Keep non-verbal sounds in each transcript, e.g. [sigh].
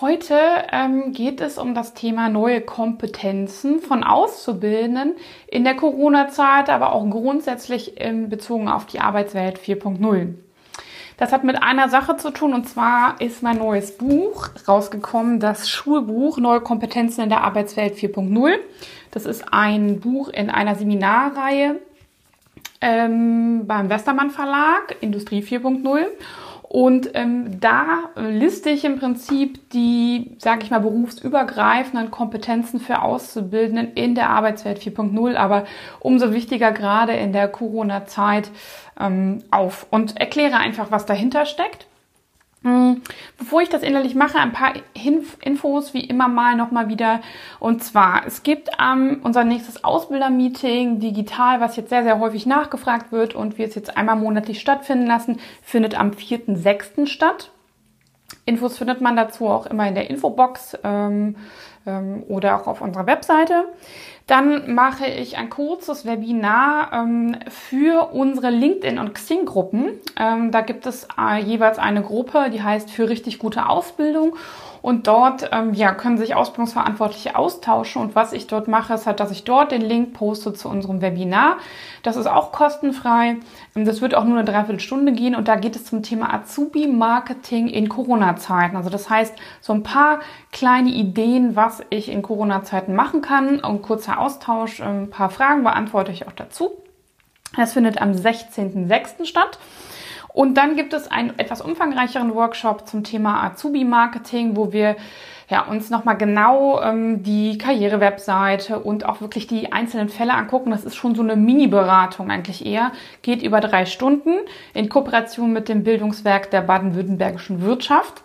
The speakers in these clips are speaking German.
Heute ähm, geht es um das Thema neue Kompetenzen von Auszubildenden in der Corona-Zeit, aber auch grundsätzlich ähm, bezogen auf die Arbeitswelt 4.0. Das hat mit einer Sache zu tun und zwar ist mein neues Buch rausgekommen, das Schulbuch Neue Kompetenzen in der Arbeitswelt 4.0. Das ist ein Buch in einer Seminarreihe ähm, beim Westermann Verlag, Industrie 4.0. Und ähm, da liste ich im Prinzip die, sage ich mal, berufsübergreifenden Kompetenzen für Auszubildenden in der Arbeitswelt 4.0, aber umso wichtiger gerade in der Corona-Zeit ähm, auf und erkläre einfach, was dahinter steckt. Hm, bevor ich das innerlich mache, ein paar Infos wie immer mal nochmal wieder. Und zwar, es gibt ähm, unser nächstes Ausbildermeeting digital, was jetzt sehr, sehr häufig nachgefragt wird und wir es jetzt einmal monatlich stattfinden lassen, findet am 4.6. statt. Infos findet man dazu auch immer in der Infobox ähm, ähm, oder auch auf unserer Webseite. Dann mache ich ein kurzes Webinar ähm, für unsere LinkedIn- und Xing-Gruppen. Ähm, da gibt es äh, jeweils eine Gruppe, die heißt für richtig gute Ausbildung. Und dort ähm, ja, können sich Ausbildungsverantwortliche austauschen. Und was ich dort mache, ist halt, dass ich dort den Link poste zu unserem Webinar. Das ist auch kostenfrei. Ähm, das wird auch nur eine Dreiviertelstunde gehen. Und da geht es zum Thema Azubi-Marketing in Corona-Zeiten. Also das heißt, so ein paar kleine Ideen, was ich in Corona-Zeiten machen kann. Und kurzer Austausch, ein paar Fragen beantworte ich auch dazu. Das findet am 16.06. statt. Und dann gibt es einen etwas umfangreicheren Workshop zum Thema Azubi-Marketing, wo wir ja, uns nochmal genau ähm, die Karriere-Webseite und auch wirklich die einzelnen Fälle angucken. Das ist schon so eine Mini-Beratung eigentlich eher. Geht über drei Stunden in Kooperation mit dem Bildungswerk der baden-württembergischen Wirtschaft.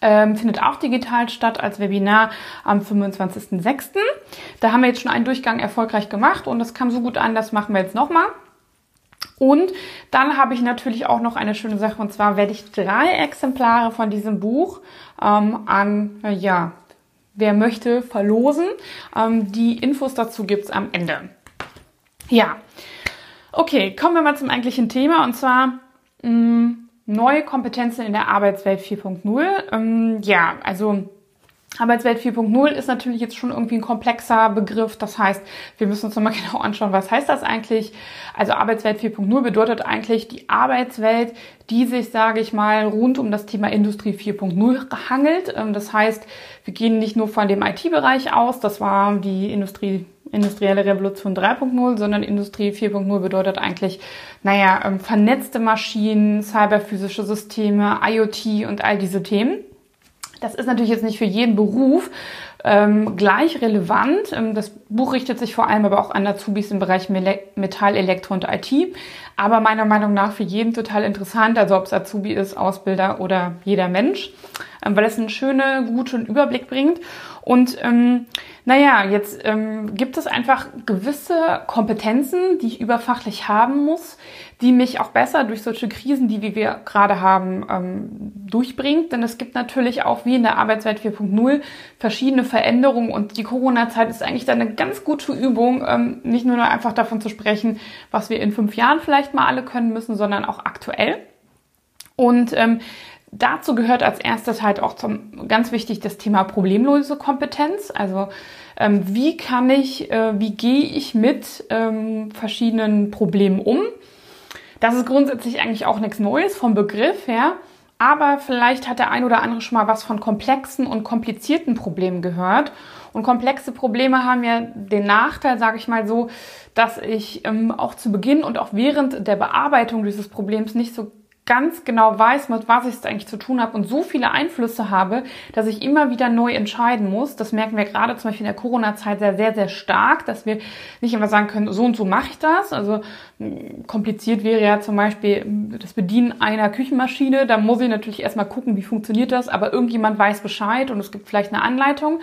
Ähm, findet auch digital statt als Webinar am 25.06. Da haben wir jetzt schon einen Durchgang erfolgreich gemacht und das kam so gut an, das machen wir jetzt nochmal. Und dann habe ich natürlich auch noch eine schöne Sache und zwar werde ich drei Exemplare von diesem Buch ähm, an, ja, wer möchte, verlosen. Ähm, die Infos dazu gibt's am Ende. Ja, okay, kommen wir mal zum eigentlichen Thema und zwar mh, mm, neue Kompetenzen in der Arbeitswelt 4.0. Ähm, ja, also Arbeitswelt 4.0 ist natürlich jetzt schon irgendwie ein komplexer Begriff. Das heißt, wir müssen uns nochmal [laughs] genau anschauen, was heißt das eigentlich? Also Arbeitswelt 4.0 bedeutet eigentlich die Arbeitswelt, die sich, sage ich mal, rund um das Thema Industrie 4.0 hangelt. Ähm, das heißt, wir gehen nicht nur von dem IT-Bereich aus, das war die Industrie industrielle Revolution 3.0, sondern Industrie 4.0 bedeutet eigentlich, naja, ähm, vernetzte Maschinen, cyberphysische Systeme, IoT und all diese Themen. Das ist natürlich jetzt nicht für jeden Beruf ähm, gleich relevant. Ähm, das Buch richtet sich vor allem aber auch an Azubis im Bereich Metall, Elektro und IT. Aber meiner Meinung nach für jeden total interessant, also ob es Azubi ist, Ausbilder oder jeder Mensch, ähm, weil es einen schönen, guten Überblick bringt. Und ähm, naja, jetzt ähm, gibt es einfach gewisse Kompetenzen, die ich überfachlich haben muss, die mich auch besser durch solche Krisen, die wir gerade haben, ähm, durchbringt. Denn es gibt natürlich auch wie in der Arbeitswelt 4.0 verschiedene Veränderungen und die Corona-Zeit ist eigentlich dann eine ganz gute Übung, ähm, nicht nur einfach davon zu sprechen, was wir in fünf Jahren vielleicht mal alle können müssen, sondern auch aktuell. Und ähm, Dazu gehört als erstes halt auch zum, ganz wichtig das Thema problemlose Kompetenz. Also ähm, wie kann ich, äh, wie gehe ich mit ähm, verschiedenen Problemen um? Das ist grundsätzlich eigentlich auch nichts Neues vom Begriff her. Aber vielleicht hat der ein oder andere schon mal was von komplexen und komplizierten Problemen gehört. Und komplexe Probleme haben ja den Nachteil, sage ich mal so, dass ich ähm, auch zu Beginn und auch während der Bearbeitung dieses Problems nicht so ganz genau weiß, mit was ich es eigentlich zu tun habe und so viele Einflüsse habe, dass ich immer wieder neu entscheiden muss. Das merken wir gerade zum Beispiel in der Corona-Zeit sehr, sehr, sehr stark, dass wir nicht immer sagen können, so und so mache ich das. Also kompliziert wäre ja zum Beispiel das Bedienen einer Küchenmaschine. Da muss ich natürlich erstmal gucken, wie funktioniert das, aber irgendjemand weiß Bescheid und es gibt vielleicht eine Anleitung.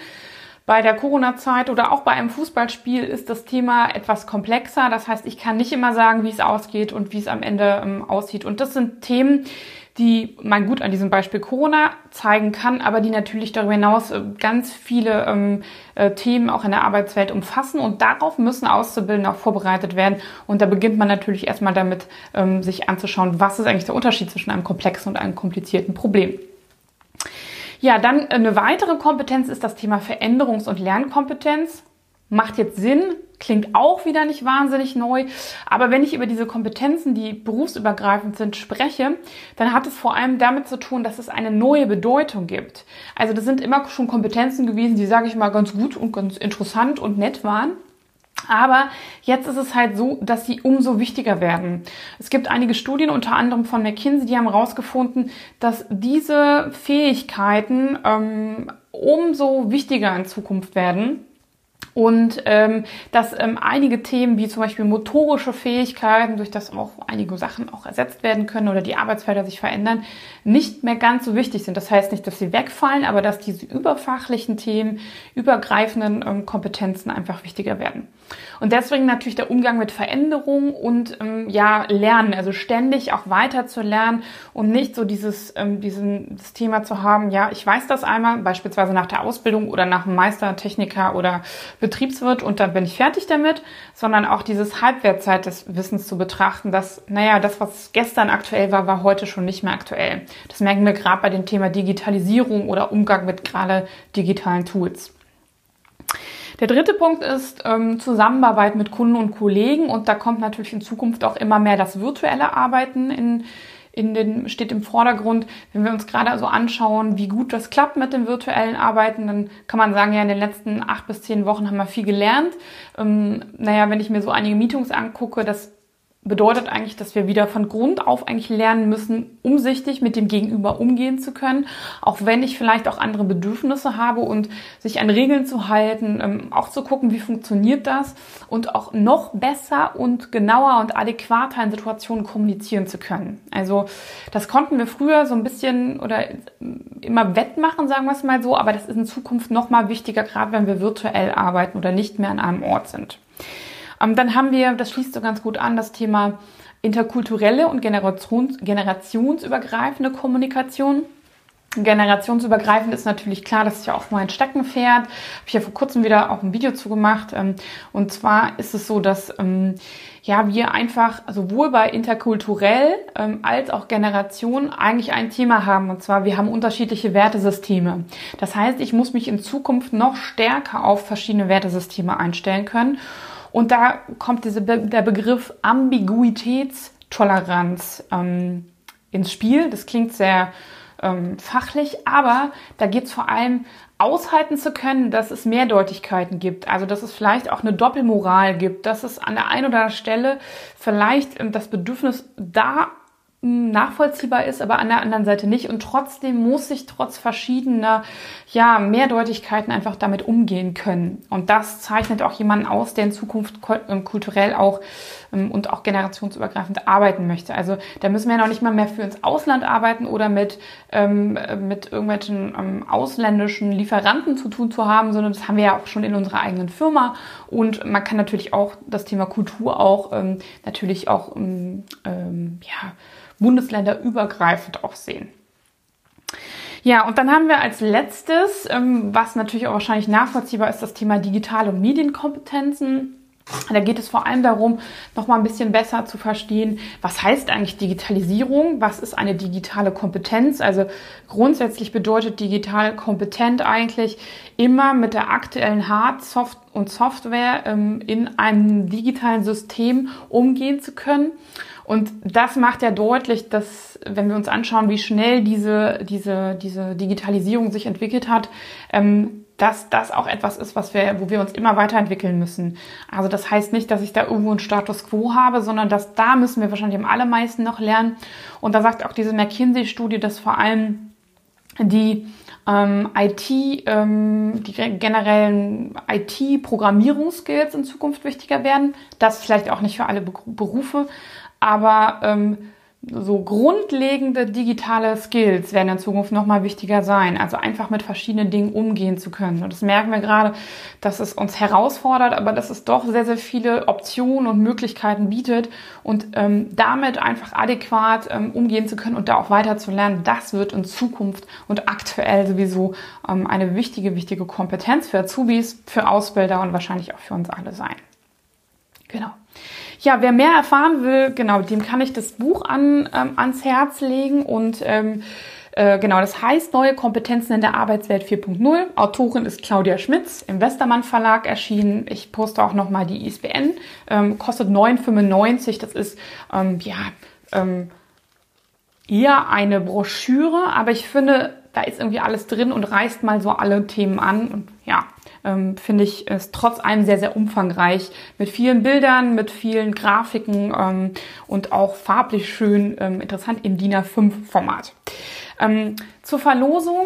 Bei der Corona-Zeit oder auch bei einem Fußballspiel ist das Thema etwas komplexer. Das heißt, ich kann nicht immer sagen, wie es ausgeht und wie es am Ende ähm, aussieht. Und das sind Themen, die man gut an diesem Beispiel Corona zeigen kann, aber die natürlich darüber hinaus äh, ganz viele ähm, äh, Themen auch in der Arbeitswelt umfassen und darauf müssen Auszubildende auch vorbereitet werden. Und da beginnt man natürlich erstmal damit, ähm, sich anzuschauen, was ist eigentlich der Unterschied zwischen einem komplexen und einem komplizierten Problem. Ja, dann eine weitere Kompetenz ist das Thema Veränderungs- und Lernkompetenz. Macht jetzt Sinn, klingt auch wieder nicht wahnsinnig neu. Aber wenn ich über diese Kompetenzen, die berufsübergreifend sind, spreche, dann hat es vor allem damit zu tun, dass es eine neue Bedeutung gibt. Also das sind immer schon Kompetenzen gewesen, die, sage ich mal, ganz gut und ganz interessant und nett waren. Aber jetzt ist es halt so, dass sie umso wichtiger werden. Es gibt einige Studien, unter anderem von McKinsey, die haben herausgefunden, dass diese Fähigkeiten ähm, umso wichtiger in Zukunft werden und ähm, dass ähm, einige Themen wie zum Beispiel motorische Fähigkeiten, durch das auch einige Sachen auch ersetzt werden können oder die Arbeitsfelder sich verändern, nicht mehr ganz so wichtig sind. Das heißt nicht, dass sie wegfallen, aber dass diese überfachlichen Themen, übergreifenden ähm, Kompetenzen einfach wichtiger werden. Und deswegen natürlich der Umgang mit Veränderungen und ähm, ja Lernen, also ständig auch weiter zu lernen und nicht so dieses ähm, diesen das Thema zu haben, ja ich weiß das einmal, beispielsweise nach der Ausbildung oder nach dem Meister, Techniker oder Betriebswirt und dann bin ich fertig damit, sondern auch dieses Halbwertzeit des Wissens zu betrachten, dass, naja, das, was gestern aktuell war, war heute schon nicht mehr aktuell. Das merken wir gerade bei dem Thema Digitalisierung oder Umgang mit gerade digitalen Tools. Der dritte Punkt ist ähm, Zusammenarbeit mit Kunden und Kollegen und da kommt natürlich in Zukunft auch immer mehr das virtuelle Arbeiten in in den, steht im Vordergrund. Wenn wir uns gerade so anschauen, wie gut das klappt mit dem virtuellen Arbeiten, dann kann man sagen, ja, in den letzten acht bis zehn Wochen haben wir viel gelernt. Ähm, naja, wenn ich mir so einige Meetings angucke, das bedeutet eigentlich, dass wir wieder von Grund auf eigentlich lernen müssen, umsichtig mit dem Gegenüber umgehen zu können, auch wenn ich vielleicht auch andere Bedürfnisse habe und sich an Regeln zu halten, ähm, auch zu gucken, wie funktioniert das und auch noch besser und genauer und adäquater in Situationen kommunizieren zu können. Also das konnten wir früher so ein bisschen oder immer wettmachen, sagen wir es mal so, aber das ist in Zukunft noch mal wichtiger, gerade wenn wir virtuell arbeiten oder nicht mehr an einem Ort sind. Ähm, dann haben wir, das schließt so ganz gut an, das Thema interkulturelle und Generations, generationsübergreifende Kommunikation. Generationsübergreifend ist natürlich klar, das ist ja auch mein Steckenpferd. Habe ich ja vor kurzem wieder auch ein Video zu gemacht. Ähm, und zwar ist es so, dass ähm, ja wir einfach sowohl bei interkulturell als auch Generation eigentlich ein Thema haben. Und zwar wir haben unterschiedliche Wertesysteme. Das heißt, ich muss mich in Zukunft noch stärker auf verschiedene Wertesysteme einstellen können. Und da kommt diese, der Begriff Ambiguitätstoleranz ähm, ins Spiel. Das klingt sehr ähm, fachlich, aber da geht es vor allem aushalten zu können, dass es Mehrdeutigkeiten gibt. Also dass es vielleicht auch eine Doppelmoral gibt, dass es an der einen oder anderen Stelle vielleicht ähm, das Bedürfnis da nachvollziehbar ist, aber an der anderen Seite nicht. Und trotzdem muss ich trotz verschiedener ja, Mehrdeutigkeiten einfach damit umgehen können. Und das zeichnet auch jemanden aus, der in Zukunft kulturell auch und auch generationsübergreifend arbeiten möchte. Also da müssen wir noch nicht mal mehr für ins Ausland arbeiten oder mit, ähm, mit irgendwelchen ähm, ausländischen Lieferanten zu tun zu haben, sondern das haben wir ja auch schon in unserer eigenen Firma. Und man kann natürlich auch das Thema Kultur auch ähm, natürlich auch ähm, ja, bundesländerübergreifend auch sehen. Ja, und dann haben wir als letztes, ähm, was natürlich auch wahrscheinlich nachvollziehbar ist, das Thema Digital- und Medienkompetenzen. Da geht es vor allem darum, nochmal ein bisschen besser zu verstehen, was heißt eigentlich Digitalisierung? Was ist eine digitale Kompetenz? Also grundsätzlich bedeutet digital kompetent eigentlich immer mit der aktuellen Hard-, Soft- und Software ähm, in einem digitalen System umgehen zu können. Und das macht ja deutlich, dass, wenn wir uns anschauen, wie schnell diese, diese, diese Digitalisierung sich entwickelt hat, ähm, dass das auch etwas ist, was wir, wo wir uns immer weiterentwickeln müssen. Also das heißt nicht, dass ich da irgendwo einen Status quo habe, sondern dass da müssen wir wahrscheinlich am allermeisten noch lernen. Und da sagt auch diese McKinsey-Studie, dass vor allem die ähm, IT, ähm, die generellen IT-Programmierungsskills in Zukunft wichtiger werden. Das vielleicht auch nicht für alle Berufe, aber ähm, so grundlegende digitale Skills werden in Zukunft nochmal wichtiger sein. Also einfach mit verschiedenen Dingen umgehen zu können. Und das merken wir gerade, dass es uns herausfordert, aber dass es doch sehr, sehr viele Optionen und Möglichkeiten bietet. Und ähm, damit einfach adäquat ähm, umgehen zu können und da auch weiter zu lernen, das wird in Zukunft und aktuell sowieso ähm, eine wichtige, wichtige Kompetenz für Azubis, für Ausbilder und wahrscheinlich auch für uns alle sein. Genau. Ja, wer mehr erfahren will, genau, dem kann ich das Buch an, ähm, ans Herz legen und ähm, äh, genau, das heißt Neue Kompetenzen in der Arbeitswelt 4.0. Autorin ist Claudia Schmitz, im Westermann Verlag erschienen. Ich poste auch nochmal die ISBN. Ähm, kostet 9,95. Das ist, ähm, ja, ähm, eher eine Broschüre, aber ich finde, da ist irgendwie alles drin und reißt mal so alle Themen an. Und ja, ähm, finde ich es trotz allem sehr, sehr umfangreich mit vielen Bildern, mit vielen Grafiken ähm, und auch farblich schön ähm, interessant im DIN A5 Format. Ähm, zur Verlosung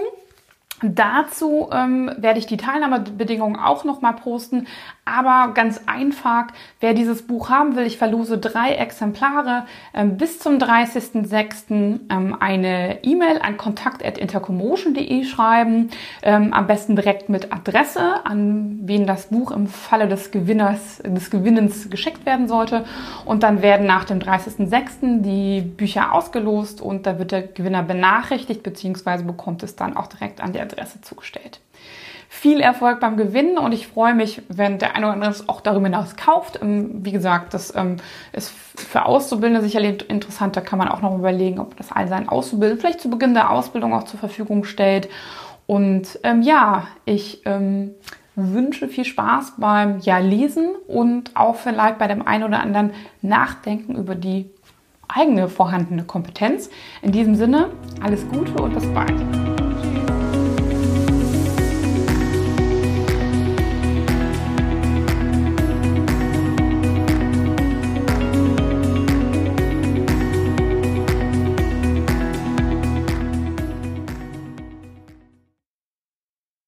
Dazu ähm, werde ich die Teilnahmebedingungen auch nochmal posten. Aber ganz einfach, wer dieses Buch haben will, ich verlose drei Exemplare ähm, bis zum 30.06. Ähm, eine E-Mail an kontakt.intercommotion.de schreiben. Ähm, am besten direkt mit Adresse, an wen das Buch im Falle des Gewinners, des Gewinnens geschickt werden sollte. Und dann werden nach dem 30.06. die Bücher ausgelost und da wird der Gewinner benachrichtigt, beziehungsweise bekommt es dann auch direkt an die Adresse zugestellt. Viel Erfolg beim Gewinnen und ich freue mich, wenn der eine oder andere es auch darüber hinaus kauft. Ähm, wie gesagt, das ähm, ist für Auszubildende sicherlich interessant. Da kann man auch noch überlegen, ob das all seinen Auszubildenden vielleicht zu Beginn der Ausbildung auch zur Verfügung stellt. Und ähm, ja, ich ähm, wünsche viel Spaß beim ja, Lesen und auch vielleicht bei dem einen oder anderen Nachdenken über die eigene vorhandene Kompetenz. In diesem Sinne, alles Gute und bis bald.